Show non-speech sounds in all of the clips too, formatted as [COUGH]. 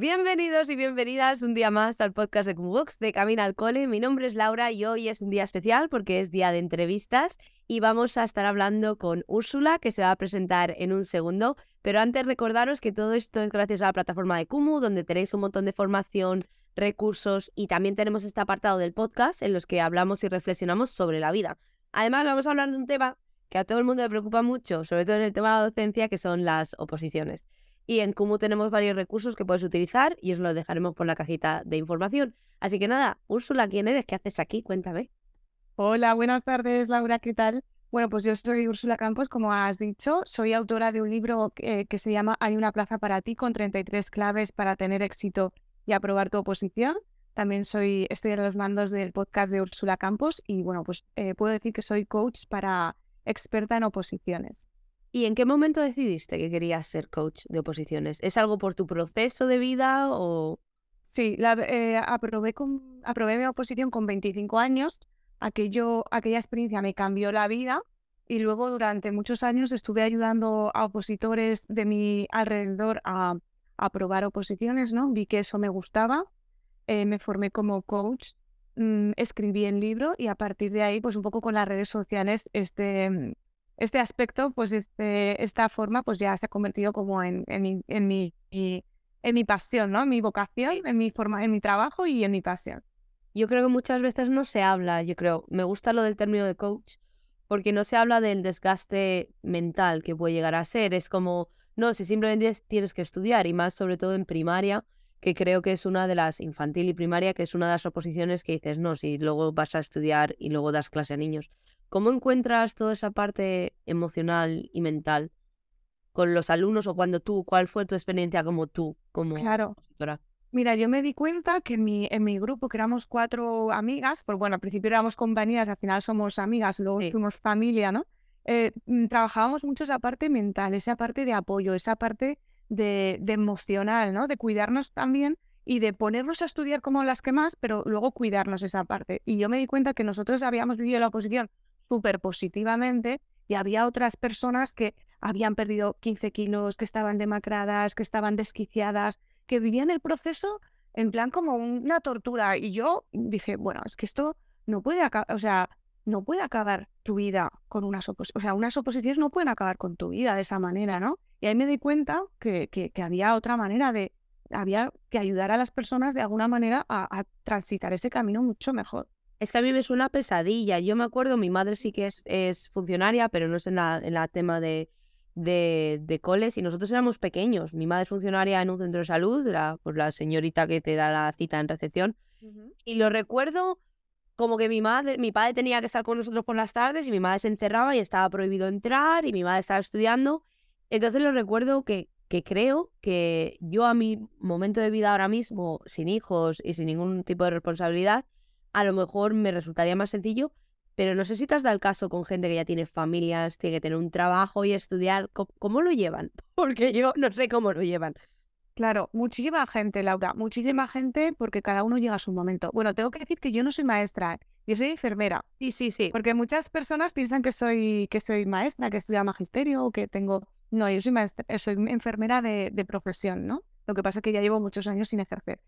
Bienvenidos y bienvenidas un día más al podcast de Box de Camina al Cole. Mi nombre es Laura y hoy es un día especial porque es día de entrevistas y vamos a estar hablando con Úrsula que se va a presentar en un segundo. Pero antes recordaros que todo esto es gracias a la plataforma de Kumu donde tenéis un montón de formación, recursos y también tenemos este apartado del podcast en los que hablamos y reflexionamos sobre la vida. Además vamos a hablar de un tema que a todo el mundo le preocupa mucho, sobre todo en el tema de la docencia, que son las oposiciones. Y en Kumu tenemos varios recursos que puedes utilizar y os los dejaremos por la cajita de información. Así que nada, Úrsula, ¿quién eres? ¿Qué haces aquí? Cuéntame. Hola, buenas tardes, Laura, ¿qué tal? Bueno, pues yo soy Úrsula Campos, como has dicho. Soy autora de un libro que, que se llama Hay una plaza para ti con 33 claves para tener éxito y aprobar tu oposición. También soy, estoy en los mandos del podcast de Úrsula Campos y bueno, pues eh, puedo decir que soy coach para experta en oposiciones. ¿Y en qué momento decidiste que querías ser coach de oposiciones? ¿Es algo por tu proceso de vida o...? Sí, la, eh, aprobé, con, aprobé mi oposición con 25 años. Aquello, aquella experiencia me cambió la vida y luego durante muchos años estuve ayudando a opositores de mi alrededor a, aprobar oposiciones, ¿no? Vi que eso me gustaba, eh, me formé como coach, mm, escribí el libro y a partir de ahí, pues un poco con las redes sociales, este, este aspecto, pues este, esta forma, pues ya se ha convertido como en, en, mi, en, mi, en mi pasión, ¿no? En mi vocación, en mi forma, en mi trabajo y en mi pasión. Yo creo que muchas veces no se habla, yo creo, me gusta lo del término de coach, porque no se habla del desgaste mental que puede llegar a ser. Es como, no, si simplemente tienes que estudiar, y más sobre todo en primaria, que creo que es una de las infantil y primaria, que es una de las oposiciones que dices, no, si luego vas a estudiar y luego das clase a niños. ¿Cómo encuentras toda esa parte emocional y mental con los alumnos o cuando tú, cuál fue tu experiencia como tú, como claro. Mira, yo me di cuenta que en mi, en mi grupo, que éramos cuatro amigas, pues bueno, al principio éramos compañeras, al final somos amigas, luego fuimos familia, ¿no? Eh, mm, trabajábamos mucho esa parte mental, esa parte de apoyo, esa parte de, emocional, ¿no? De cuidarnos también y de ponernos a estudiar como las que más, pero luego cuidarnos esa parte. Y yo me di cuenta que nosotros habíamos vivido la oposición súper positivamente y había otras personas que habían perdido 15 kilos, que estaban demacradas, que estaban desquiciadas, que vivían el proceso en plan como una tortura. Y yo dije, bueno, es que esto no puede acabar, o sea, no puede acabar tu vida con unas oposiciones, o sea, unas oposiciones no pueden acabar con tu vida de esa manera, ¿no? Y ahí me di cuenta que, que, había otra manera de, había que ayudar a las personas de alguna manera a, a transitar ese camino mucho mejor. Es que a mí me suena pesadilla. Yo me acuerdo, mi madre sí que es, es funcionaria, pero no es en la, en la tema de, de, de, coles y nosotros éramos pequeños. Mi madre es funcionaria en un centro de salud, la, pues la señorita que te da la cita en recepción. Y lo recuerdo como que mi madre, mi padre tenía que estar con nosotros por las tardes y mi madre se encerraba y estaba prohibido entrar y mi madre estaba estudiando. Entonces lo recuerdo que, que creo que yo a mi momento de vida ahora mismo, sin hijos y sin ningún tipo de responsabilidad, a lo mejor me resultaría más sencillo, pero no sé si te has dado el caso con gente que ya tiene familias, tiene que tener un trabajo y estudiar. ¿Cómo, lo llevan? [LAUGHS] Porque yo no sé cómo lo llevan. Claro, muchísima gente, Laura, muchísima gente porque cada uno llega a su momento. Bueno, tengo que decir que yo no soy maestra, ¿eh? yo soy enfermera. Sí, sí, sí. Porque muchas personas piensan que soy, que soy maestra, que estudia magisterio o que tengo... No, yo soy maestra, soy enfermera de, de profesión, ¿no? Lo que pasa es que ya llevo muchos años sin ejercer.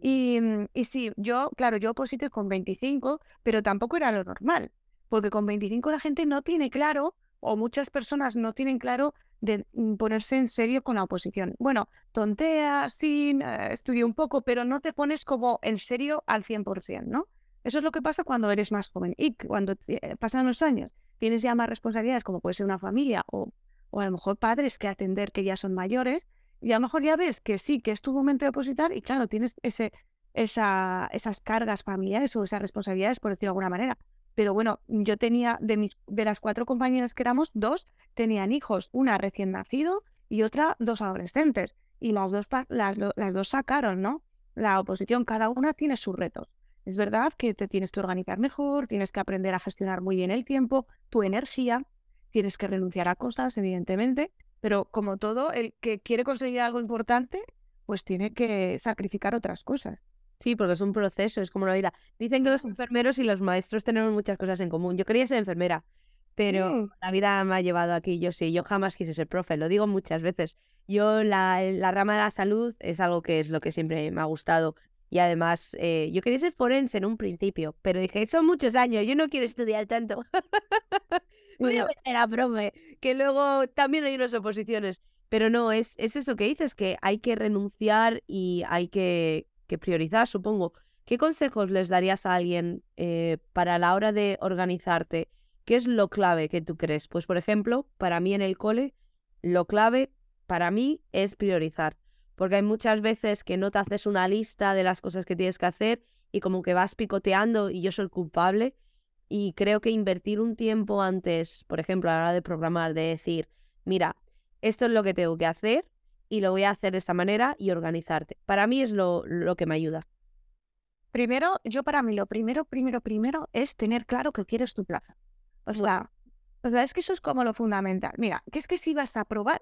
Y, mm, y sí, yo, claro, yo oposité con 25, pero tampoco era lo normal, porque con 25 la gente no tiene claro, o muchas personas no tienen claro de mm, ponerse en serio con la oposición. Bueno, tontea, sí, eh, estudio un poco, pero no te pones como en serio al 100%, ¿no? Eso es lo que pasa cuando eres más joven y cuando eh, pasan los años, tienes ya más responsabilidades, como puede ser una familia o, o a lo mejor padres que atender que ya son mayores, y a lo mejor ya ves que sí, que es tu momento de depositar y claro, tienes ese, esa, esas cargas familiares o esas responsabilidades, por decirlo de alguna manera. Pero bueno, yo tenía, de, mis, de las cuatro compañeras que éramos, dos tenían hijos, una recién nacido y otra dos adolescentes. Y las dos, las, las dos sacaron, ¿no? La oposición, cada una tiene sus retos. Es verdad que te tienes que organizar mejor, tienes que aprender a gestionar muy bien el tiempo, tu energía, tienes que renunciar a cosas, evidentemente, pero como todo, el que quiere conseguir algo importante, pues tiene que sacrificar otras cosas. Sí, porque es un proceso, es como la vida. Dicen que los enfermeros y los maestros tenemos muchas cosas en común. Yo quería ser enfermera, pero Mm. la vida me ha llevado aquí. Yo sí, yo jamás quise ser profe, lo digo muchas veces. Yo, la, la rama de la salud es algo que es lo que siempre me ha gustado. Y además, eh, yo quería ser forense en un principio, pero dije, son muchos años, yo no quiero estudiar tanto. [LAUGHS] Voy a meter a profe, que luego también hay unas oposiciones. Pero no, es, es eso que dices, que hay que renunciar y hay que, priorizar, supongo. ¿Qué consejos les darías a alguien eh, para la hora de organizarte? ¿Qué es lo clave que tú crees? Pues, por ejemplo, para mí en el cole, lo clave para mí es priorizar. Porque hay muchas veces que no te haces una lista de las cosas que tienes que hacer y como que vas picoteando y yo soy culpable. Y creo que invertir un tiempo antes, por ejemplo, a la hora de programar, de decir, mira, esto es lo que tengo que hacer y lo voy a hacer de esta manera y organizarte. Para mí es lo, lo que me ayuda. Primero, yo para mí lo primero, primero, primero es tener claro que quieres tu plaza. O sea, o sea, es que eso es como lo fundamental. Mira, que es que si vas a probar,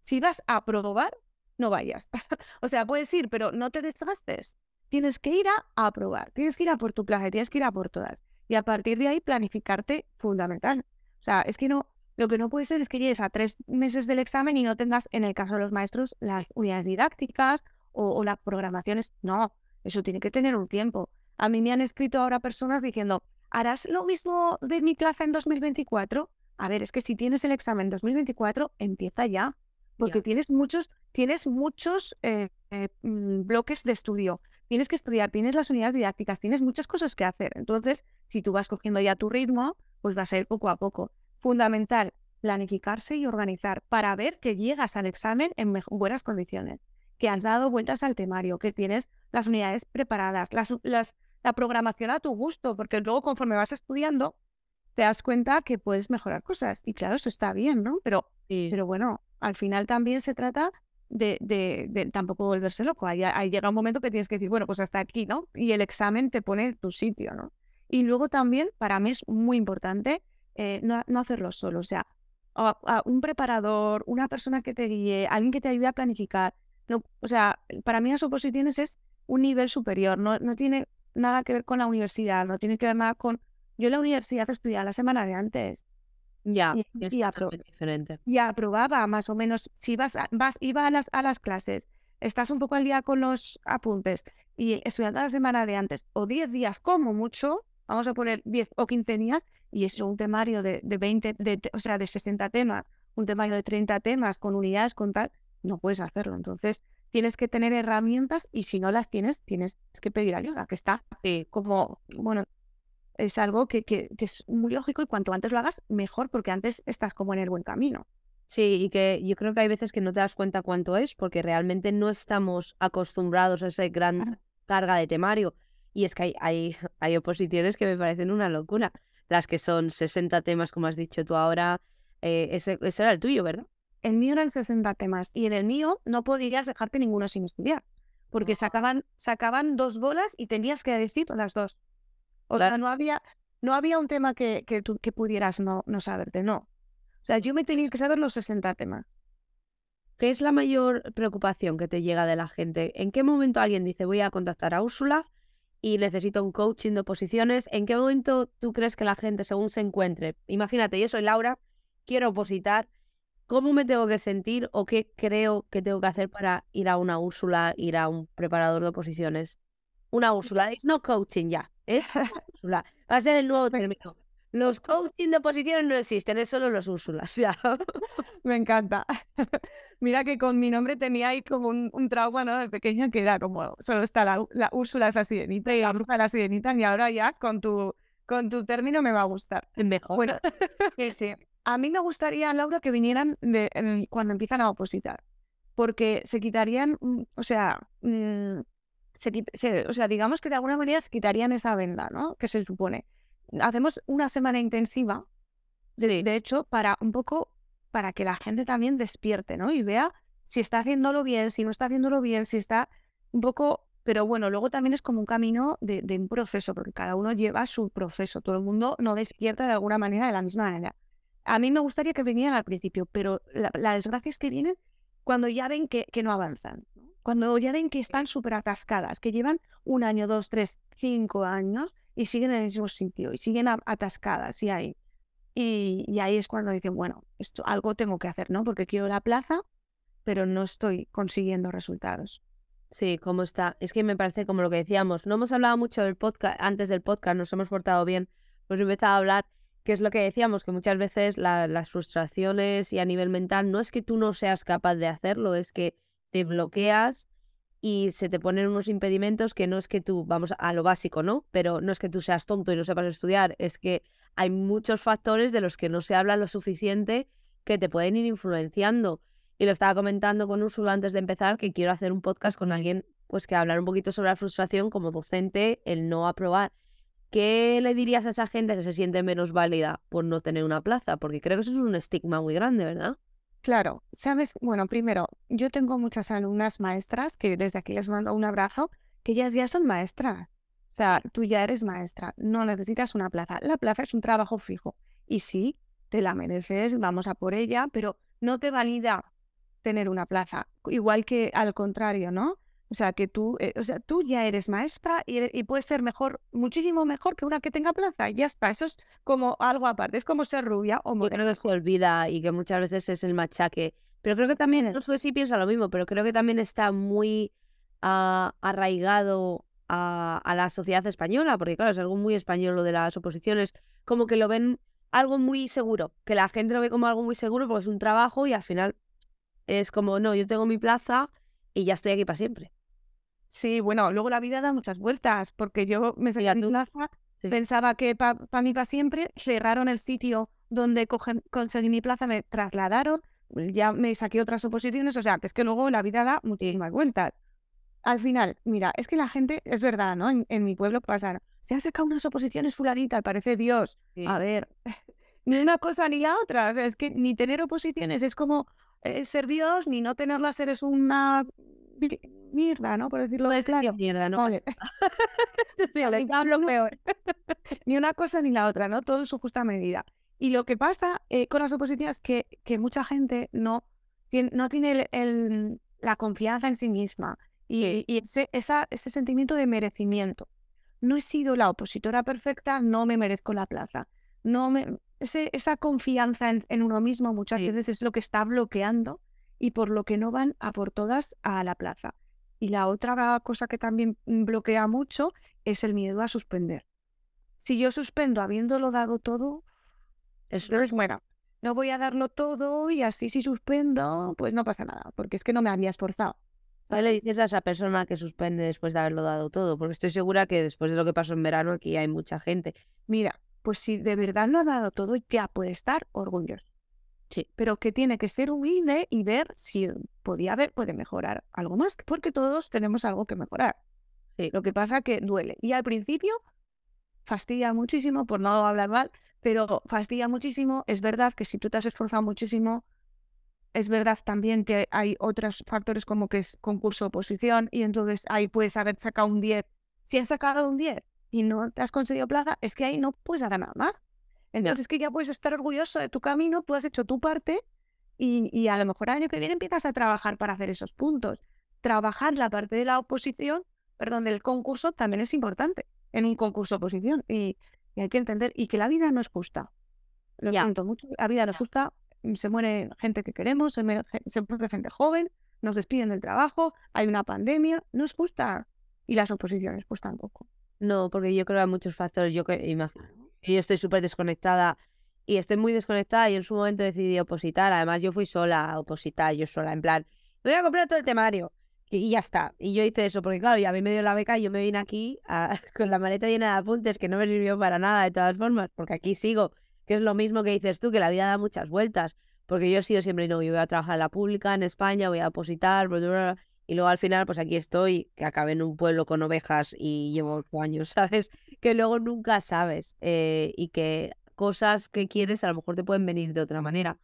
si vas a probar, no vayas. [LAUGHS] o sea, puedes ir, pero no te desgastes. Tienes que ir a aprobar, tienes que ir a por tu plaza, tienes que ir a por todas. Y a partir de ahí planificarte fundamental. O sea, es que no, lo que no puede ser es que llegues a tres meses del examen y no tengas, en el caso de los maestros, las unidades didácticas o, o las programaciones. No, eso tiene que tener un tiempo. A mí me han escrito ahora personas diciendo, ¿harás lo mismo de mi plaza en 2024? A ver, es que si tienes el examen en 2024, empieza ya. Porque Ya. tienes muchos, tienes muchos eh, eh, mm, bloques de estudio. Tienes que estudiar, tienes las unidades didácticas, tienes muchas cosas que hacer. Entonces, si tú vas cogiendo ya tu ritmo, pues va a ser poco a poco. Fundamental, planificarse y organizar para ver que llegas al examen en buenas condiciones, que has dado vueltas al temario, que tienes las unidades preparadas, las, las- la programación a tu gusto, porque luego conforme vas estudiando, te das cuenta que puedes mejorar cosas. Y claro, eso está bien, ¿no? Pero, pero bueno, al final también se trata de, de- de tampoco volverse loco. Ahí, ahí llega un momento que tienes que decir, bueno, pues hasta aquí, ¿no? Y el examen te pone en tu sitio, ¿no? Y luego también, para mí es muy importante eh, no, no hacerlo solo. O sea, a- a un preparador, una persona que te guíe, alguien que te ayude a planificar. No, o sea, para mí las oposiciones es un nivel superior, no, no tiene nada que ver con la universidad, no tiene que ver nada con... Yo en la universidad estudiaba la semana de antes Ya, y, es y apro- totalmente diferente. y aprobaba más o menos, si vas, a- vas iba a las, a las clases, estás un poco al día con los apuntes y estudiando la semana de antes, o 10 días como mucho, vamos a poner 10 o 15 días, y eso un temario de, de 20, de, o sea, de 60 temas, un temario de 30 temas con unidades, con tal, no puedes hacerlo. Entonces, tienes que tener herramientas y si no las tienes, tienes que pedir ayuda, que está como, bueno, es algo que, que, que es muy lógico y cuanto antes lo hagas, mejor, porque antes estás como en el buen camino. sí, y que yo creo que hay veces que no te das cuenta cuánto es porque realmente no estamos acostumbrados a esa gran carga de temario. Y es que hay, hay, hay oposiciones que me parecen una locura. Las que son 60 temas, como has dicho tú ahora. eh, ese, ese era el tuyo, ¿verdad? El mío eran 60 temas y en el mío no podías dejarte ninguno sin estudiar, porque sacaban, sacaban dos bolas y tenías que decir las dos. O sea, no había, no había un tema que, que tú que pudieras no, no saberte, no. O sea, yo me tenía que saber los 60 temas. ¿Qué es la mayor preocupación que te llega de la gente? ¿En qué momento alguien dice voy a contactar a Úrsula y necesito un coaching de oposiciones? ¿En qué momento tú crees que la gente, según se encuentre, imagínate, yo soy Laura, quiero opositar, ¿cómo me tengo que sentir o qué creo que tengo que hacer para ir a una Úrsula, ir a un preparador de oposiciones? Una Úrsula, no coaching ya, ¿eh? Úrsula, va a ser el nuevo término. Los coaching de oposiciones no existen, es solo los Úrsulas, [LAUGHS] ya. Me encanta. Mira que con mi nombre tenía ahí como un, un trauma, ¿no? De pequeña que era como, solo está la, la Úrsula es la sirenita y la bruja es la sirenita y ahora ya con tu, con tu término me va a gustar. Mejor. Bueno, [LAUGHS] sí, sí. A mí me gustaría, Laura, que vinieran de, en- cuando empiezan a opositar, porque se quitarían, mm, o sea, mm, se- o sea, digamos que de alguna manera se quitarían esa venda, ¿no? Que se supone. Hacemos una semana intensiva, de, hecho, para un poco, para que la gente también despierte, ¿no? Y vea si está haciéndolo bien, si no está haciéndolo bien, si está un poco Pero bueno, luego también es como un camino de, de un proceso, porque cada uno lleva su proceso. Todo el mundo no despierta de alguna manera de la misma manera. A mí me gustaría que vinieran al principio, pero la, la desgracia es que vienen cuando ya ven que, que no avanzan, ¿no? cuando ya ven que están súper atascadas, que llevan un año, dos, tres, cinco años y siguen en el mismo sitio y siguen atascadas y ahí. Y, ahí es cuando dicen, bueno, esto algo tengo que hacer, ¿no? Porque quiero la plaza, pero no estoy consiguiendo resultados. Sí, cómo está. Es que me parece como lo que decíamos. No hemos hablado mucho del podcast, antes del podcast, nos hemos portado bien. Pues he empezado a hablar, que es lo que decíamos, que muchas veces la- las frustraciones y a nivel mental no es que tú no seas capaz de hacerlo, es que te bloqueas y se te ponen unos impedimentos que no es que tú, vamos a lo básico, ¿no? Pero no es que tú seas tonto y no sepas estudiar, es que hay muchos factores de los que no se habla lo suficiente que te pueden ir influenciando. Y lo estaba comentando con Úrsula antes de empezar, que quiero hacer un podcast con alguien pues que hablar un poquito sobre la frustración como docente, el no aprobar. ¿Qué le dirías a esa gente que se siente menos válida por no tener una plaza? Porque creo que eso es un estigma muy grande, ¿verdad? Claro, sabes, bueno, primero, yo tengo muchas alumnas maestras que desde aquí les mando un abrazo, que ellas ya son maestras. O sea, tú ya eres maestra, no necesitas una plaza. La plaza es un trabajo fijo. Y sí, te la mereces, vamos a por ella, pero no te valida tener una plaza. Igual que al contrario, ¿no? O sea, que tú, eh, o sea, tú ya eres maestra y, puedes ser mejor, muchísimo mejor que una que tenga plaza. y Ya está, eso es como algo aparte, es como ser rubia o Yo creo que se olvida y que muchas veces es el machaque. Pero creo que también, no sé si piensa lo mismo, pero creo que también está muy ah, arraigado a, a la sociedad española, porque claro, es algo muy español lo de las oposiciones, como que lo ven algo muy seguro, que la gente lo ve como algo muy seguro porque es un trabajo y al final es como, no, yo tengo mi plaza y ya estoy aquí para siempre. Sí, bueno, luego la vida da muchas vueltas, porque yo me salí a mi plaza, Sí. pensaba que para mí para siempre, cerraron el sitio donde cogen- conseguí mi plaza, me trasladaron, ya me saqué otras oposiciones, o sea, que es que luego la vida da muchísimas vueltas. Al final, mira, es que la gente, es verdad, ¿no? En, en mi pueblo pasa, se han sacado unas oposiciones fulanita, parece Dios. A ver, [LAUGHS] ni una cosa ni la otra, o sea, es que ni tener oposiciones es como eh, ser Dios, ni no tenerlas eres una mierda, ¿no? Por decirlo Pues claro. mierda, ¿no? Vale. Sí, no- peor. [LAUGHS] Ni una cosa ni la otra, ¿no? Todo en su justa medida. Y lo que pasa eh, con las oposiciones es que, que mucha gente no tiene, no tiene el- el- la confianza en sí misma y, y ese, esa- ese sentimiento de merecimiento. No he sido la opositora perfecta, no me merezco la plaza. No me, ese- esa confianza en, en uno mismo muchas Sí. veces es lo que está bloqueando y por lo que no van a por todas a la plaza. Y la otra cosa que también mm, bloquea mucho es el miedo a suspender. Si yo suspendo habiéndolo dado todo, Eso. entonces, bueno, no voy a darlo todo y así si suspendo, pues no pasa nada, porque es que no me había esforzado. ¿Qué le dices a esa persona que suspende después de haberlo dado todo? Porque estoy segura que después de lo que pasó en verano aquí hay mucha gente. Mira, pues si de verdad lo ha dado todo, ya puede estar orgulloso. Sí. Pero que tiene que ser humilde y ver si podía haber, puede mejorar algo más, porque todos tenemos algo que mejorar. Sí. Lo que pasa que duele. Y al principio fastidia muchísimo, por no hablar mal, pero fastidia muchísimo. Es verdad que si tú te has esforzado muchísimo, es verdad también que hay otros factores como que es concurso oposición y entonces ahí puedes haber sacado un 10. Si has sacado un 10 y no te has conseguido plaza, es que ahí no puedes hacer nada más. Entonces es que ya puedes estar orgulloso de tu camino, tú has hecho tu parte y, y a lo mejor el año que viene empiezas a trabajar para hacer esos puntos. Trabajar la parte de la oposición, perdón, del concurso también es importante en un concurso oposición y, y hay que entender y que la vida no es justa. Lo siento mucho, la vida no es justa, mm, se muere gente que queremos, se muere, se muere gente joven, nos despiden del trabajo, hay una pandemia, no es justa. Y las oposiciones, pues tampoco. No, porque yo creo que hay muchos factores. Yo que imagino. Que Yo estoy súper desconectada y estoy muy desconectada y en su momento decidí opositar. Además, yo fui sola a opositar, yo sola, en plan, me voy a comprar todo el temario. Y, y ya está. Y yo hice eso, porque claro, y a mí me dio la beca y yo me vine aquí a- [LAUGHS] con la maleta llena de apuntes que no me sirvió para nada de todas formas, porque aquí sigo, que es lo mismo que dices tú, que la vida da muchas vueltas. Porque yo he sido siempre, no, voy a trabajar en la pública, en España, voy a opositar, bla, bla, bla, y luego al final, pues aquí estoy, que acabé en un pueblo con ovejas y llevo ocho años, [LAUGHS] ¿sabes? Que luego nunca sabes eh, y que cosas que quieres a lo mejor te pueden venir de otra manera.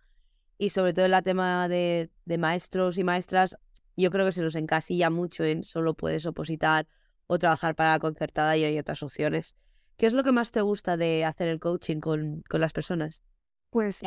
Y sobre todo el tema de, de maestros y maestras, yo creo que se nos encasilla mucho en solo puedes opositar o trabajar para la concertada y hay otras opciones. ¿Qué es lo que más te gusta de hacer el coaching con, con las personas? Pues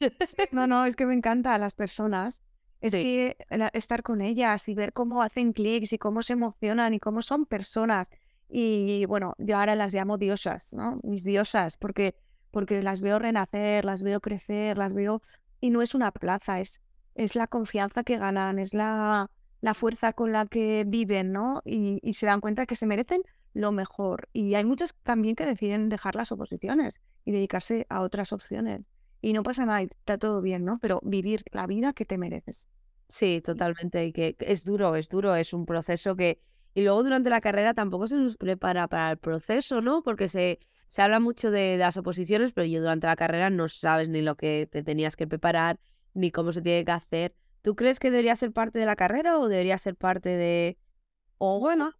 [LAUGHS] no, no, es que me encanta a las personas. Es que estar con ellas y ver cómo hacen clics y cómo se emocionan y cómo son personas. Y bueno, yo ahora las llamo diosas, ¿no? Mis diosas, porque, porque las veo renacer, las veo crecer, las veo... Y no es una plaza, es, es la confianza que ganan, es la, la fuerza con la que viven, ¿no? Y, y se dan cuenta que se merecen lo mejor. Y hay muchos también que deciden dejar las oposiciones y dedicarse a otras opciones. Y no pasa nada, está todo bien, ¿no? Pero vivir la vida que te mereces. Sí, totalmente. Y que es duro, es duro, es un proceso que... Y luego durante la carrera tampoco se nos prepara para el proceso, ¿no? Porque se, se habla mucho de, las oposiciones, pero yo durante la carrera no sabes ni lo que te tenías que preparar, ni cómo se tiene que hacer. ¿Tú crees que debería ser parte de la carrera o debería ser parte de... O bueno,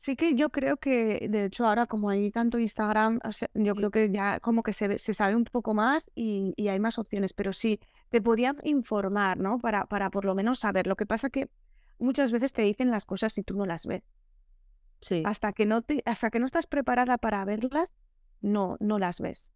Sí que yo creo que, de hecho, ahora como hay tanto Instagram, yo creo que ya como que se, se sabe un poco más y, hay más opciones, pero sí, te podían informar, ¿no? Para, para por lo menos saber. Lo que pasa que muchas veces te dicen las cosas y tú no las ves. Sí. Hasta que no, te, hasta que no estás preparada para verlas, no, no las ves.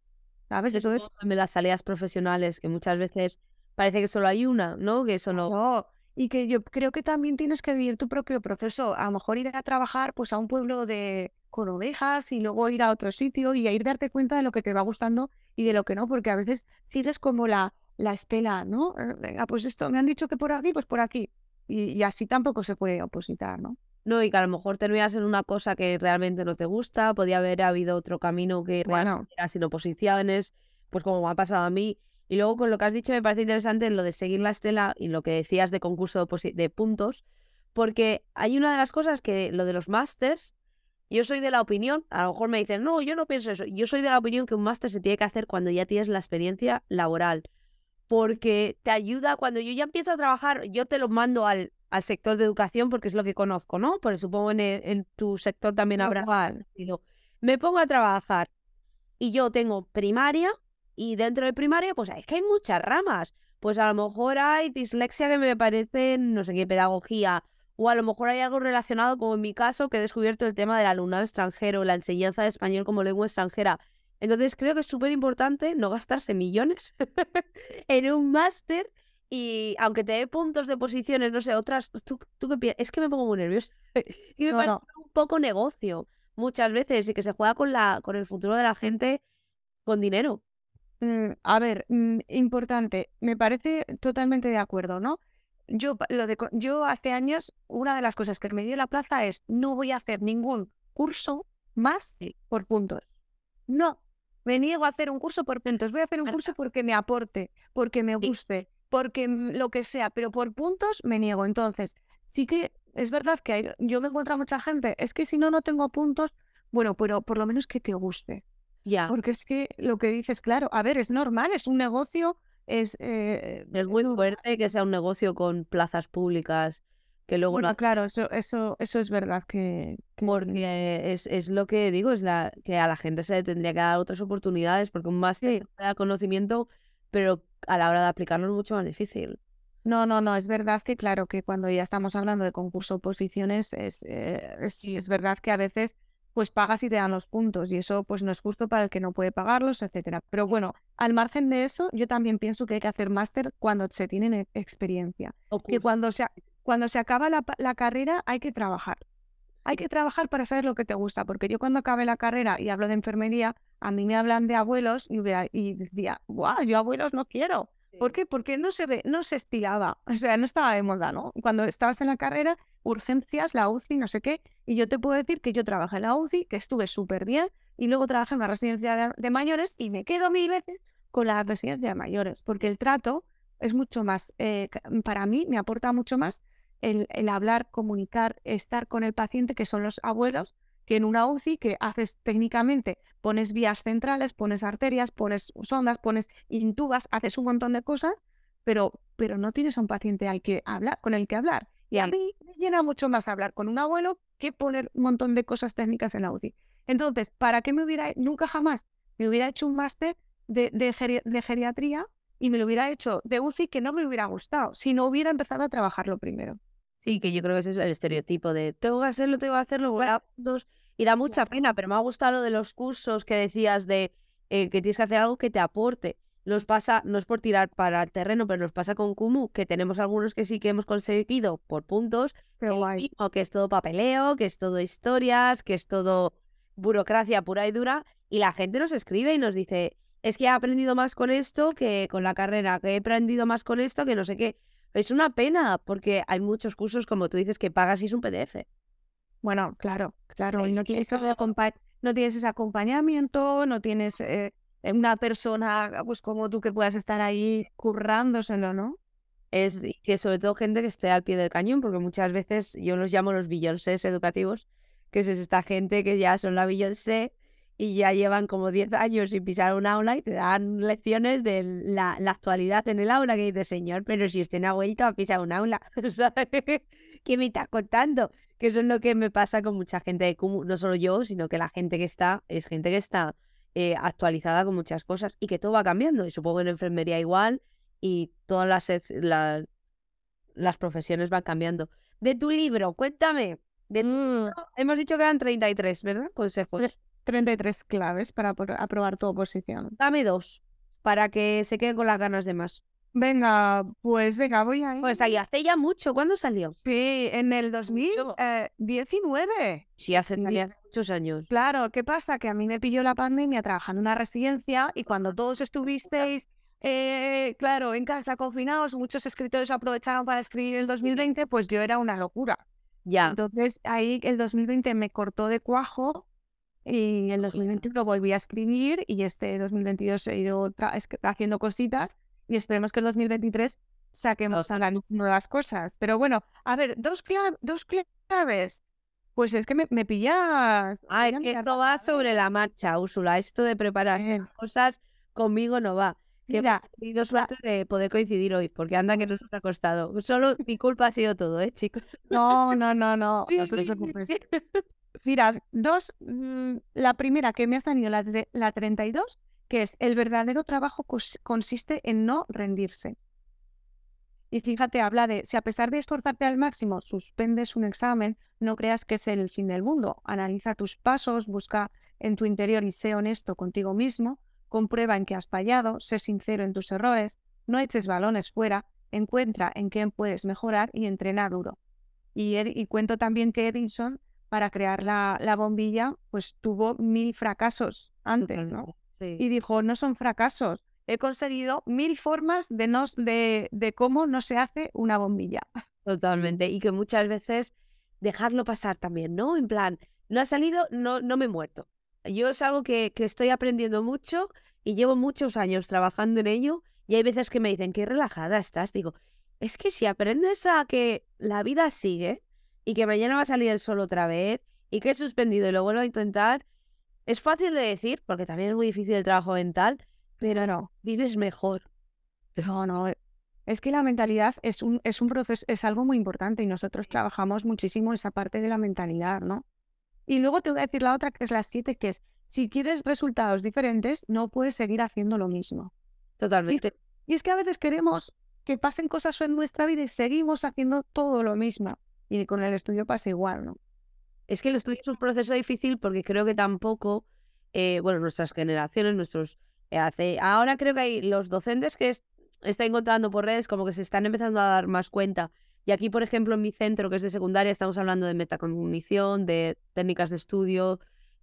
¿Sabes? Entonces, las salidas profesionales, que muchas veces parece que solo hay una, ¿no? Que eso no y que yo creo que también tienes que vivir tu propio proceso. A lo mejor ir a trabajar pues a un pueblo de con ovejas y luego ir a otro sitio y a ir darte cuenta de lo que te va gustando y de lo que no, porque a veces sigues como la, la estela, ¿no? Eh, venga, pues esto, me han dicho que por aquí, pues por aquí. Y, así tampoco se puede opositar, ¿no? No, y que a lo mejor terminas en una cosa que realmente no te gusta, podía haber habido otro camino que bueno. era sin oposiciones, pues como me ha pasado a mí. Y luego con lo que has dicho me parece interesante lo de seguir la estela y lo que decías de concurso de, puntos, porque hay una de las cosas que lo de los másters, yo soy de la opinión, a lo mejor me dicen, no, yo no pienso eso, yo soy de la opinión que un máster se tiene que hacer cuando ya tienes la experiencia laboral, porque te ayuda cuando yo ya empiezo a trabajar, yo te lo mando al, al sector de educación porque es lo que conozco, ¿no? Porque supongo en, e, en tu sector también habrá. Me pongo a trabajar y yo tengo primaria, y dentro de primaria, pues es que hay muchas ramas. Pues a lo mejor hay dislexia que me parece, no sé qué, pedagogía. O a lo mejor hay algo relacionado, como en mi caso, que he descubierto el tema del alumnado extranjero, la enseñanza de español como lengua extranjera. Entonces creo que es súper importante no gastarse millones [LAUGHS] en un máster y aunque te dé puntos de posiciones, no sé, otras, ¿tú, tú qué piensas? Es que me pongo muy nervioso. [LAUGHS] y me parece un poco negocio muchas veces y que se juega con, la, con el futuro de la gente con dinero. Mm, a ver, mm, importante, me parece totalmente de acuerdo, ¿no? Yo, lo de, yo hace años, una de las cosas que me dio la plaza es no voy a hacer ningún curso más por puntos. No, me niego a hacer un curso por puntos. Voy a hacer un curso porque me aporte, porque me guste, porque lo que sea, pero por puntos me niego. Entonces, sí que es verdad que yo me encuentro a mucha gente, es que si no, no tengo puntos, bueno, pero por lo menos que te guste. Ya. Porque es que lo que dices, claro, a ver, es normal, es un negocio, es... Eh, es muy fuerte que sea un negocio con plazas públicas que luego bueno, claro, eso, eso, eso es verdad que, Porque es, es, lo que digo, es la que a la gente se le tendría que dar otras oportunidades, porque un máster da conocimiento, pero a la hora de aplicarlo es mucho más difícil. No, no, no, es verdad que claro que cuando ya estamos hablando de concurso oposiciones, es, eh, sí, es verdad que a veces pues pagas y te dan los puntos y eso pues no es justo para el que no puede pagarlos, etcétera. Pero bueno, al margen de eso, yo también pienso que hay que hacer máster cuando se tiene experiencia. Que cuando se, cuando se acaba la, la, carrera hay que trabajar. Hay que trabajar para saber lo que te gusta, porque yo cuando acabe la carrera y hablo de enfermería, a mí me hablan de abuelos y, y decía, guau, yo abuelos no quiero. ¿Por qué? Porque no se ve, no se estilaba, [LAUGHS] o sea, no estaba de moda, ¿no? Cuando estabas en la carrera, urgencias, la UCI, no sé qué, y yo te puedo decir que yo trabajé en la UCI, que estuve súper bien, y luego trabajé en la residencia de, mayores y me quedo mil veces con la residencia de mayores, porque el trato es mucho más, eh, para mí me aporta mucho más el, el hablar, comunicar, estar con el paciente, que son los abuelos, que en una UCI que haces técnicamente, pones vías centrales, pones arterias, pones sondas, pones intubas, haces un montón de cosas, pero, pero no tienes a un paciente al que hablar, con el que hablar. Y a mí llena mucho más hablar con un abuelo que poner un montón de cosas técnicas en la UCI. Entonces, ¿para qué me hubiera, nunca jamás, me hubiera hecho un máster de, de, geriatría y me lo hubiera hecho de UCI que no me hubiera gustado si no hubiera empezado a trabajarlo primero? Sí, que yo creo que ese es el estereotipo de tengo que hacerlo, tengo que hacerlo, voy a dos. Y da mucha pena, pero me ha gustado lo de los cursos que decías de eh, que tienes que hacer algo que te aporte. Nos pasa, no es por tirar para el terreno, pero nos pasa con Kumu, que tenemos algunos que sí que hemos conseguido por puntos, guay. mismo, que es todo papeleo, que es todo historias, que es todo burocracia pura y dura, y la gente nos escribe y nos dice, es que he aprendido más con esto que con la carrera, que he aprendido más con esto que no sé qué. Es una pena, porque hay muchos cursos, como tú dices, que pagas y es un PDF. Bueno, claro, claro. Y no tienes, ese no tienes ese acompañamiento, no tienes eh, una persona pues como tú que puedas estar ahí currándoselo, ¿no? Es que sobre todo gente que esté al pie del cañón, porque muchas veces yo los llamo los Beyoncés educativos, que es esta gente que ya son la Beyoncé y ya llevan como 10 años sin pisar un aula y te dan lecciones de la, actualidad en el aula, que dices, señor, pero si usted no ha vuelto a pisar un aula, [LAUGHS] ¿sabes? [LAUGHS] ¿qué me está contando? Que eso es lo que me pasa con mucha gente de no solo yo, sino que la gente que está, es gente que está eh, actualizada con muchas cosas y que todo va cambiando. Y supongo que en enfermería igual y todas las, la- las profesiones van cambiando. De tu libro, cuéntame. De tu Mm, libro, hemos dicho que eran 33, ¿verdad? Consejos. 33 claves para apro- aprobar tu oposición. Dame dos, para que se queden con las ganas de más. Venga, pues venga, voy a ir. Pues salió hace ya mucho. ¿Cuándo salió? Sí, en el Mucho. 2019. Sí, hace. Muchos años. Claro, ¿qué pasa? Que a mí me pilló la pandemia trabajando en una residencia y cuando todos estuvisteis, eh, claro, en casa confinados, muchos escritores aprovecharon para escribir el 2020, pues yo era una locura. Ya. Entonces ahí el 2020 me cortó de cuajo y el 2021 volví a escribir y este 2022 he ido haciendo cositas y esperemos que el 2023 saquemos a la luz nuevas cosas. Pero bueno, a ver, dos, dos claves. Pues es que me, me pillas. Ah, es que esto va sobre la marcha, Úrsula. Esto de Bien. las cosas conmigo no va. Que Mira, hemos tenido suerte de poder coincidir hoy, porque anda que nos ha costado. Solo mi culpa ha sido todo, ¿eh, chicos? no, no, no, no, no te [LAUGHS] preocupes. Mira, dos, mm, la primera que me ha salido, la, la 32, que es el verdadero trabajo consiste en no rendirse. Y fíjate, habla de, si a pesar de esforzarte al máximo suspendes un examen, no creas que es el fin del mundo. Analiza tus pasos, busca en tu interior y sé honesto contigo mismo, comprueba en qué has fallado, sé sincero en tus errores, no eches balones fuera, encuentra en qué puedes mejorar y entrena duro. Y, Ed- y cuento también que Edison, para crear la, la bombilla, pues tuvo mil fracasos antes, ¿no? Sí. Y dijo, no son fracasos, he conseguido mil formas de, no, de, de cómo no se hace una bombilla. [LAUGHS] Totalmente. Y que muchas veces dejarlo pasar también, ¿no? En plan, no ha salido, no, no me he muerto. Yo es algo que, que estoy aprendiendo mucho y llevo muchos años trabajando en ello y hay veces que me dicen, qué relajada estás. Digo, es que si aprendes a que la vida sigue y que mañana va a salir el sol otra vez y que he suspendido y lo vuelvo a intentar, es fácil de decir, porque también es muy difícil el trabajo mental, pero no, vives mejor. [LAUGHS] No, no. eh, Es que la mentalidad es un, es un proceso, es algo muy importante y nosotros trabajamos muchísimo esa parte de la mentalidad, ¿no? Y luego te voy a decir la otra, que es la siete, que es, si quieres resultados diferentes, no puedes seguir haciendo lo mismo. Totalmente. Y es que a veces queremos que pasen cosas en nuestra vida y seguimos haciendo todo lo mismo. Y con el estudio pasa igual, ¿no? Es que el estudio es un proceso difícil porque creo que tampoco, eh, bueno, nuestras generaciones, nuestros... eh, ahora creo que hay los docentes que es- están encontrando por redes como que se están empezando a dar más cuenta. Y aquí, por ejemplo, en mi centro, que es de secundaria, estamos hablando de metacognición, de técnicas de estudio,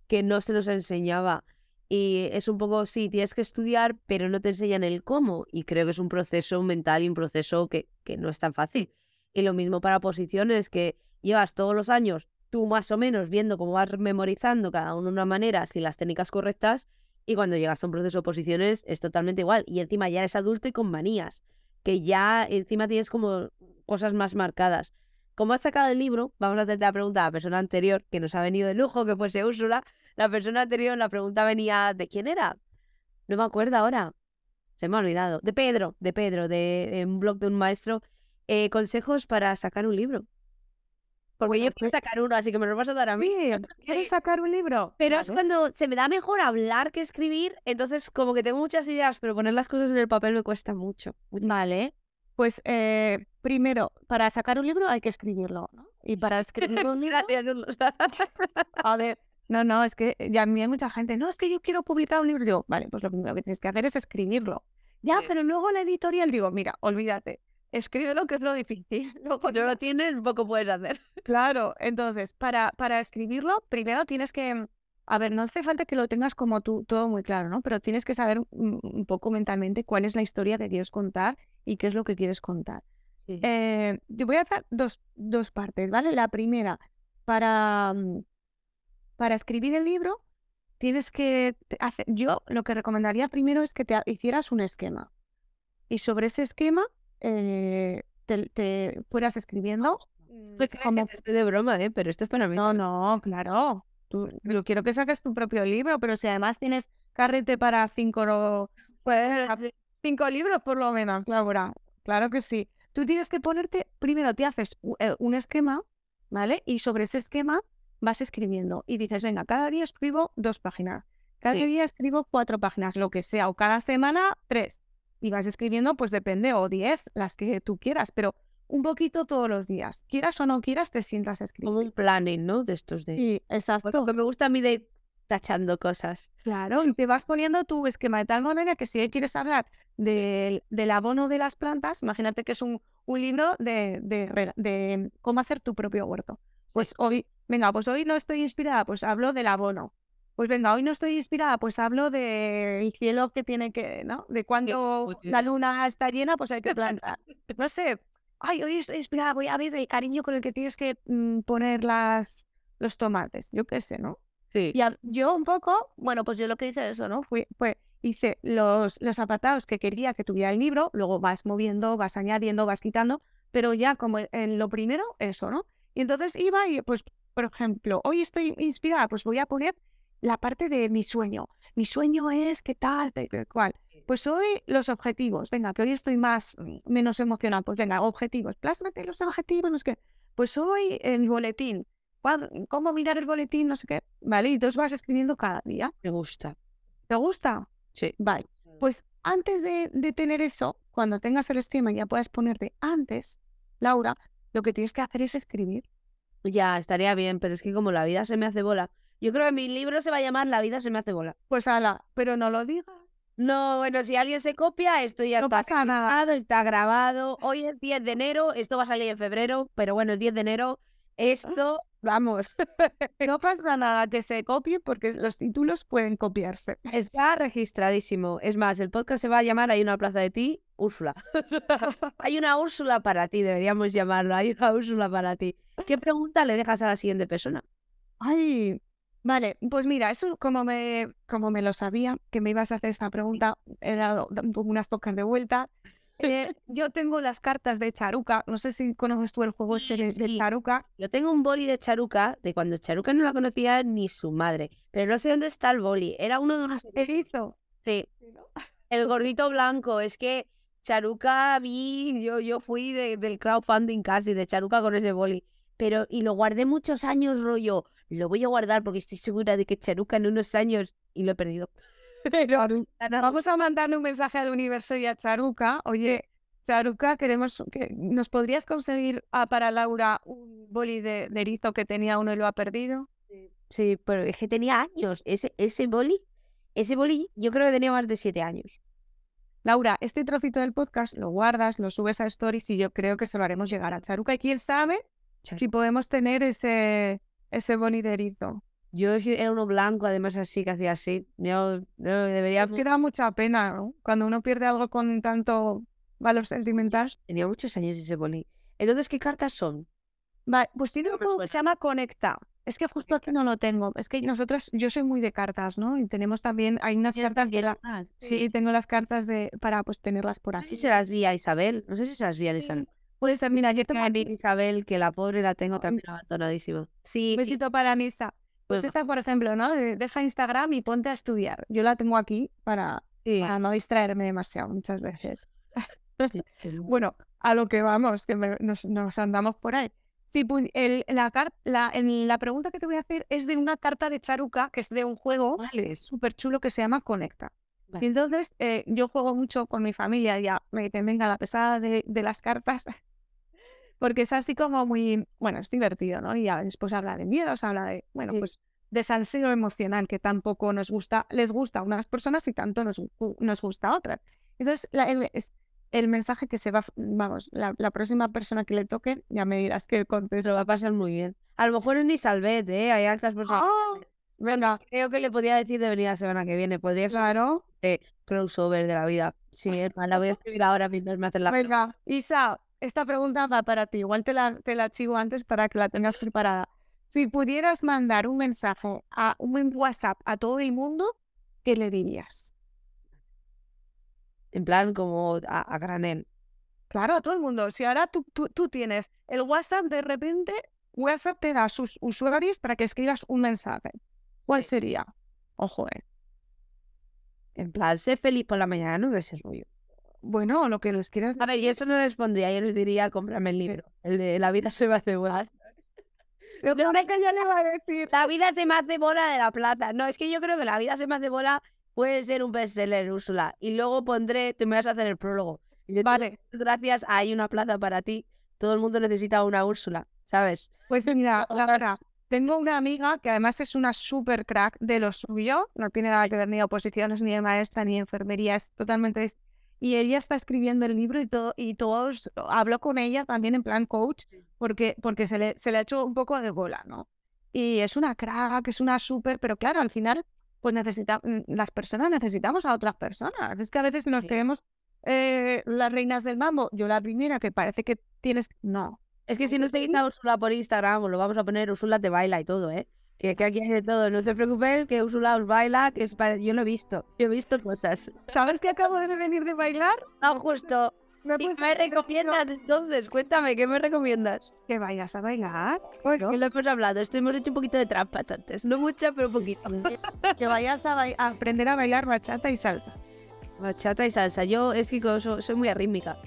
que no se nos enseñaba. Y es un poco, sí, tienes que estudiar, pero no te enseñan el cómo. Y creo que es un proceso mental y un proceso que, no es tan fácil. Y lo mismo para posiciones, que llevas todos los años tú más o menos viendo cómo vas memorizando cada uno de una manera, sin las técnicas correctas, y cuando llegas a un proceso de oposiciones es totalmente igual. Y encima ya eres adulto y con manías, que ya encima tienes como cosas más marcadas. Como has sacado el libro, vamos a hacerte la pregunta a la persona anterior, que nos ha venido de lujo, que fuese Úrsula. La persona anterior, la pregunta venía, ¿de quién era? No me acuerdo ahora. Se me ha olvidado. De Pedro, de Pedro, de un blog de un maestro. Eh, consejos para sacar un libro. Porque yo quiero pues- sacar uno, así que me lo vas a dar a mí. Bien, [LAUGHS] ¿quieres sacar un libro? Pero es cuando se me da mejor hablar que escribir, entonces como que tengo muchas ideas, pero poner las cosas en el papel me cuesta mucho. mucho. Vale. Pues eh, primero, para sacar un libro hay que escribirlo, ¿no? Y para escribir un [LAUGHS] libro... [LAUGHS] a ver, no, no, es que ya a mí hay mucha gente, no, es que yo quiero publicar un libro. Digo, vale, pues lo primero que tienes que hacer es escribirlo. Ya, pero luego la editorial, digo, mira, olvídate, escríbelo que es lo difícil. [LAUGHS] Luego no lo tienes, poco puedes hacer. Claro, entonces, para, para escribirlo, primero tienes que, a ver, no hace falta que lo tengas como tú, todo muy claro, ¿no? Pero tienes que saber un poco mentalmente cuál es la historia que quieres contar y qué es lo que quieres contar. Eh, te voy a hacer dos, dos partes, ¿vale? La primera, para, mm, para escribir el libro tienes que hacer, yo lo que recomendaría primero es que te hicieras un esquema y sobre ese esquema eh, te, fueras escribiendo. Estoy de broma, ¿eh? pero esto es para mí. No, no, claro. Tú, yo quiero que saques tu propio libro, pero si además tienes carrete para cinco, pues, cinco libros por lo menos, Laura. Claro que sí. Tú tienes que ponerte, primero te haces eh, un esquema, ¿vale? Y sobre ese esquema vas escribiendo y dices, venga, cada día escribo dos páginas, cada día escribo cuatro páginas, lo que sea, o cada semana tres. Y vas escribiendo, pues depende, o diez, las que tú quieras, pero un poquito todos los días. Quieras o no quieras, te sientas a escribir. Como un planning, ¿no? De estos de... Sí, exacto. que me gusta a mí de tachando cosas. Claro, y te vas poniendo tu esquema de tal manera que si quieres hablar del, abono de las plantas, imagínate que es un, un libro de, de, de, cómo hacer tu propio huerto. Pues hoy Venga, pues hoy no estoy inspirada, pues hablo del abono. Pues venga, hoy no estoy inspirada, pues hablo del cielo que tiene que, ¿no? De cuando la luna está llena, pues hay que plantar. No sé, ay, hoy estoy inspirada, voy a ver el cariño con el que tienes que mm, poner las, los tomates, yo qué sé, ¿no? Sí. Y yo un poco, bueno, pues yo lo que hice eso, ¿no? Fue, fue hice los, los apartados que quería que tuviera el libro, luego vas moviendo, vas añadiendo, vas quitando, pero ya como en lo primero, eso, ¿no? Y entonces iba y pues por ejemplo, hoy estoy inspirada, pues voy a poner la parte de mi sueño. Mi sueño es que tal, tal, cual. Pues hoy los objetivos. Venga, que hoy estoy más, mm, menos emocional. Pues venga, objetivos. Plásmate los objetivos, no sé qué. Pues hoy el boletín. ¿Cómo mirar el boletín? No sé qué. Vale, y entonces vas escribiendo cada día. Me gusta. ¿Te gusta? Sí. Vale. Pues antes de, de tener eso, cuando tengas el esquema ya puedes ponerte antes, Laura, lo que tienes que hacer es escribir. Ya, estaría bien, pero es que como la vida se me hace bola. Yo creo que mi libro se va a llamar La vida se me hace bola. Pues ala, pero no lo digas. No, bueno, si alguien se copia, esto ya no está pasa nada. está grabado. Hoy es 10 de enero, esto va a salir en febrero, pero bueno, el 10 de enero, esto, vamos. [LAUGHS] no pasa nada que se copie porque los títulos pueden copiarse. Está registradísimo. Es más, el podcast se va a llamar Hay una plaza de ti, Úrsula. [LAUGHS] Hay una Úrsula para ti, deberíamos llamarlo. Hay una Úrsula para ti. ¿Qué pregunta le dejas a la siguiente persona? Ay, vale, pues mira, eso como me, como me lo sabía, que me ibas a hacer esta pregunta, he dado unas tocas de vuelta. Eh, [LAUGHS] yo tengo las cartas de Charuca, no sé si conoces tú el juego de, Charuca. Yo tengo un boli de Charuca, de cuando Charuca no la conocía ni su madre, pero no sé dónde está el boli. Era uno de unos... Erizo. Sí. El [LAUGHS] gordito blanco, es que Charuca vi, yo, yo fui del crowdfunding casi, de Charuca con ese boli pero y lo guardé muchos años, rollo, lo voy a guardar porque estoy segura de que Charuca en unos años y lo he perdido. [LAUGHS] Pero [LAUGHS] vamos a mandarle un mensaje al universo y a Charuca. Oye, Charuca, queremos que nos podrías conseguir para Laura un boli de, erizo que tenía uno y lo ha perdido. Sí, pero es que tenía años. Ese, ese boli, ese boli, yo creo que tenía más de siete años. Laura, este trocito del podcast lo guardas, lo subes a Stories y yo creo que se lo haremos llegar a Charuca. Y quién sabe si podemos tener ese, ese boniderito. Yo era uno blanco, además así, que hacía así. Yo, debería... Es que da mucha pena, ¿no? Cuando uno pierde algo con tanto valor sentimental. Tenía muchos años ese boni. Entonces, ¿qué cartas son? Vale, pues tiene un juego que se llama Conecta. Es que justo aquí no lo tengo. Es que nosotros, yo soy muy de cartas, ¿no? Y tenemos también, hay unas cartas de la... Sí, tengo las cartas de para pues tenerlas por aquí. No sé si se las vi a Isabel. No sé si se las vi a Isabel. Puede ser, mira, yo tengo a Isabel, que la pobre la tengo también abandonadísimo. Sí. besito para Misa. Pues, pues esta, por ejemplo, ¿no? Deja Instagram y ponte a estudiar. Yo la tengo aquí para, no distraerme demasiado muchas veces. [LAUGHS] bueno, a lo que vamos, que nos, andamos por ahí. Sí, el, la, la, la, pregunta que te voy a hacer es de una carta de Charuca, que es de un juego vale. súper chulo que se llama Conecta. Y entonces eh, yo juego mucho con mi familia, ya me dicen, venga, la pesada de, de las cartas, porque es así como muy, bueno, es divertido, ¿no? Y ya después habla de miedos, habla de, bueno, Sí. pues de salseo emocional que tampoco nos gusta, les gusta a unas personas y tanto nos, nos gusta a otras. Entonces, la- el, es el mensaje que se va, vamos, la, la próxima persona que le toque, ya me dirás que Se lo contesto. va a pasar muy bien. A lo mejor es ni Salvet, ¿eh? Hay altas personas. ¡Ah! Venga, [LAUGHS] Creo que le podría decir de venir la semana que viene. Podría ser claro. un crossover de la vida. Sí, la voy a escribir ahora mientras me hacen la Venga, Isa, esta pregunta va para ti. Igual te la, te la chivo antes para que la tengas preparada. Si pudieras mandar un mensaje a un WhatsApp a todo el mundo, ¿qué le dirías? En plan, como a, a granel. Claro, a todo el mundo. Si ahora tú, tú, tú tienes el WhatsApp, de repente WhatsApp te da sus usuarios para que escribas un mensaje. ¿Cuál sería? Ojo, eh. En plan, sé feliz por la mañana, no de ese rollo. Bueno, lo que les quieras A ver, yo eso no les pondría, yo les diría, cómprame el libro. El de La vida se me hace bola. [LAUGHS] Lo que yo le iba a decir. La vida se me hace bola de la plata. No, es que yo creo que La vida se me hace bola puede ser un bestseller, Úrsula. Y luego pondré, te me vas a hacer el prólogo. Y Vale, gracias, hay una plaza para ti. Todo el mundo necesita una Úrsula, ¿sabes? Pues mira, [LAUGHS] la verdad, tengo una amiga que además es una super crack de lo suyo, no tiene nada que ver ni de oposiciones, ni de maestra, ni de enfermería, es totalmente... dis- Y ella está escribiendo el libro y todo, y todos, hablo con ella también en plan coach, porque, porque se, le, se le ha hecho un poco de bola, ¿no? Y es una crack, es una súper, pero claro, al final, pues necesita, mm, las personas necesitamos a otras personas. Es que a veces nos Sí. creemos eh, las reinas del mambo. Yo la primera que parece que tienes... No, Es que si no seguís a Úrsula por Instagram, os lo vamos a poner, Úrsula te baila y todo, ¿eh? Que, que aquí hay de todo, no te preocupes, que Úrsula os baila, que es para... yo lo he visto, yo he visto cosas. ¿Sabes que acabo de venir de bailar? No, justo. Me ¿Y me recomiendas entonces? Cuéntame, ¿qué me recomiendas? Que vayas a bailar. Pues ¿no? que lo hemos hablado, esto hemos hecho un poquito de trampas antes, no mucha, pero un poquito. [LAUGHS] Que vayas a, a aprender a bailar bachata y salsa. Bachata y salsa, yo es que soy muy arrítmica.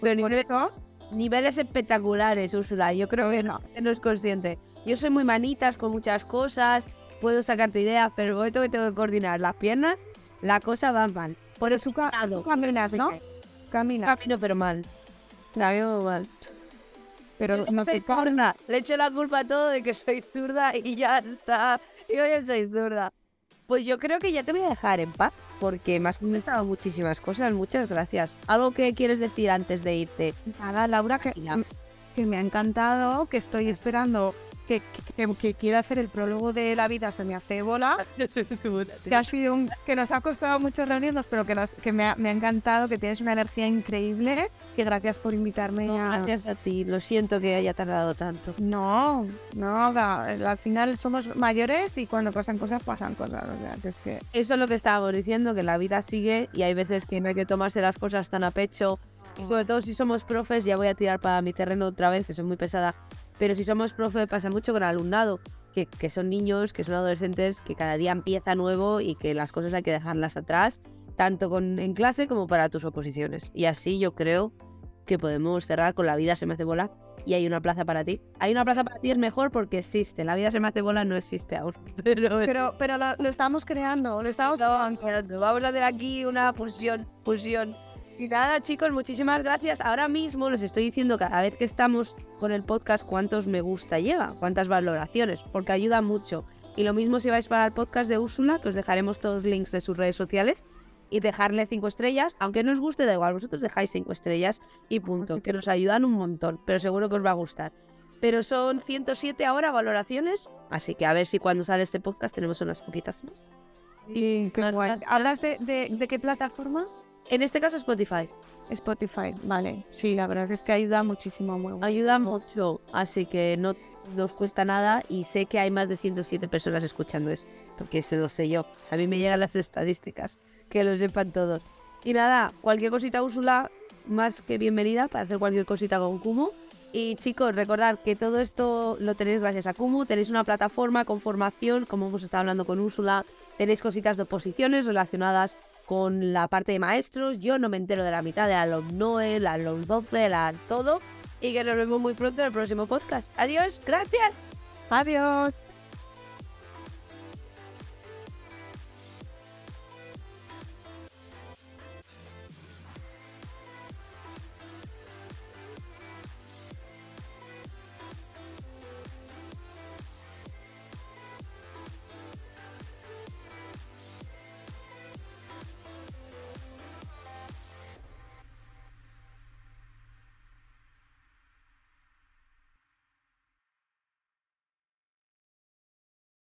Pero Por niveles, eso, niveles espectaculares, Úrsula, yo creo que no, que no es consciente. Yo soy muy manitas con muchas cosas, puedo sacarte ideas, pero el momento que tengo que coordinar las piernas, la cosa va mal. Por eso ca- caminas, ¿no? Caminas. camino pero mal. Camino mal. Pero no soy zurda. Le echo la culpa a todo de que soy zurda y ya está. Yo soy zurda. Pues yo creo que ya te voy a dejar en paz, porque me has comentado muchísimas cosas. Muchas gracias. ¿Algo que quieres decir antes de irte? Nada, Laura, que, Ya. que me ha encantado, que estoy esperando, que, que, que quiero hacer el prólogo de La vida se me hace bola. [LAUGHS] Que ha sido un, que nos ha costado mucho reunirnos, pero que, nos, que me, ha, me ha encantado, que tienes una energía increíble. Que gracias por invitarme No, a. gracias a ti. Lo siento que haya tardado tanto. No, no, da- al final somos mayores y cuando pasan cosas, pasan cosas. O sea, que es que. Eso es lo que estábamos diciendo, que la vida sigue y hay veces que no hay que tomarse las cosas tan a pecho. Y sobre todo si somos profes, ya voy a tirar para mi terreno otra vez, que soy muy pesada. Pero si somos profes, pasa mucho con el alumnado, que, que son niños, que son adolescentes, que cada día empieza nuevo y que las cosas hay que dejarlas atrás, tanto con, en clase como para tus oposiciones. Y así yo creo que podemos cerrar con la vida se me hace bola y hay una plaza para ti. Hay una plaza para ti es mejor porque existe. La vida se me hace bola no existe aún. [LAUGHS] Pero, Pero, pero lo, lo estamos creando, lo estamos Estamos creando. Vamos a hacer aquí una fusión, fusión. Y nada, chicos, muchísimas gracias. Ahora mismo les estoy diciendo cada vez que estamos con el podcast cuántos me gusta lleva, cuántas valoraciones, porque ayuda mucho. Y lo mismo si vais para el podcast de Úrsula, que os dejaremos todos los links de sus redes sociales y dejarle cinco estrellas. Aunque no os guste, da igual, vosotros dejáis cinco estrellas y punto, que nos ayudan un montón, pero seguro que os va a gustar. Pero son 107 ahora valoraciones, así que a ver si cuando sale este podcast tenemos unas poquitas más. Y qué Más guay. gracias. ¿Hablas de, de, de qué plataforma? En este caso Spotify. Spotify, vale. Sí, la verdad es que ayuda muchísimo, muy guay. Ayuda mucho, así que no nos cuesta nada y sé que hay más de 107 personas escuchando esto, porque se lo sé yo. A mí me llegan las estadísticas, que lo sepan todos. Y nada, cualquier cosita Úrsula, más que bienvenida para hacer cualquier cosita con Kumu. Y chicos, recordad que todo esto lo tenéis gracias a Kumu, tenéis una plataforma con formación, como hemos estado hablando con Úrsula, tenéis cositas de oposiciones relacionadas con la parte de maestros, yo no me entero de la mitad de la LOM Noel, la LOM 12, la todo, y que nos vemos muy pronto en el próximo podcast. Adiós, gracias. Adiós.